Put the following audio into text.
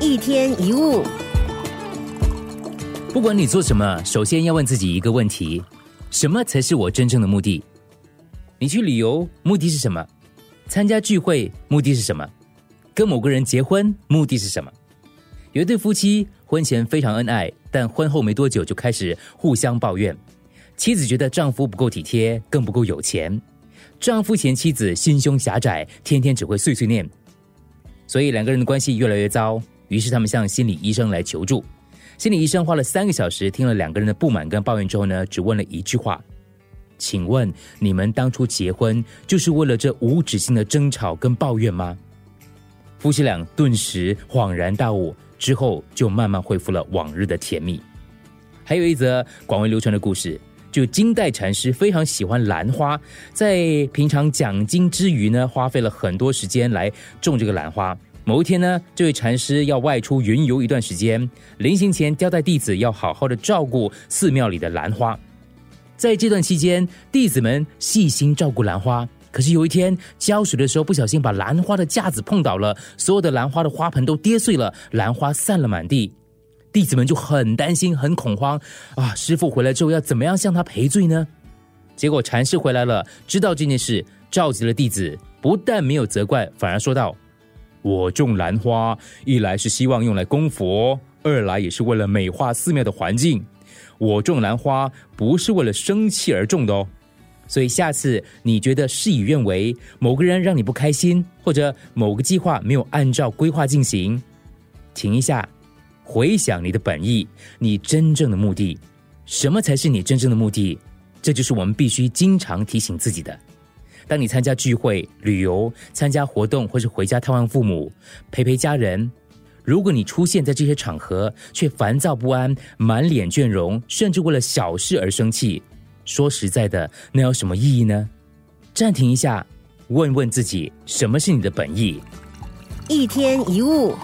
一天一物，不管你做什么，首先要问自己一个问题：什么才是我真正的目的？你去旅游目的是什么？参加聚会目的是什么？跟某个人结婚目的是什么？有一对夫妻婚前非常恩爱，但婚后没多久就开始互相抱怨。妻子觉得丈夫不够体贴，更不够有钱。丈夫嫌妻子心胸狭窄，天天只会碎碎念，所以两个人的关系越来越糟。于是他们向心理医生来求助。心理医生花了三个小时，听了两个人的不满跟抱怨之后呢，只问了一句话：“请问你们当初结婚就是为了这无止境的争吵跟抱怨吗？”夫妻俩顿时恍然大悟，之后就慢慢恢复了往日的甜蜜。还有一则广为流传的故事。就金代禅师非常喜欢兰花，在平常讲经之余呢，花费了很多时间来种这个兰花。某一天呢，这位禅师要外出云游一段时间，临行前交代弟子要好好的照顾寺庙里的兰花。在这段期间，弟子们细心照顾兰花。可是有一天浇水的时候，不小心把兰花的架子碰倒了，所有的兰花的花盆都跌碎了，兰花散了满地。弟子们就很担心、很恐慌啊！师傅回来之后要怎么样向他赔罪呢？结果禅师回来了，知道这件事，召集了弟子，不但没有责怪，反而说道：“我种兰花，一来是希望用来供佛，二来也是为了美化寺庙的环境。我种兰花不是为了生气而种的哦。所以下次你觉得事与愿违，某个人让你不开心，或者某个计划没有按照规划进行，停一下。”回想你的本意，你真正的目的，什么才是你真正的目的？这就是我们必须经常提醒自己的。当你参加聚会、旅游、参加活动，或是回家探望父母、陪陪家人，如果你出现在这些场合，却烦躁不安、满脸倦容，甚至为了小事而生气，说实在的，那有什么意义呢？暂停一下，问问自己，什么是你的本意？一天一物。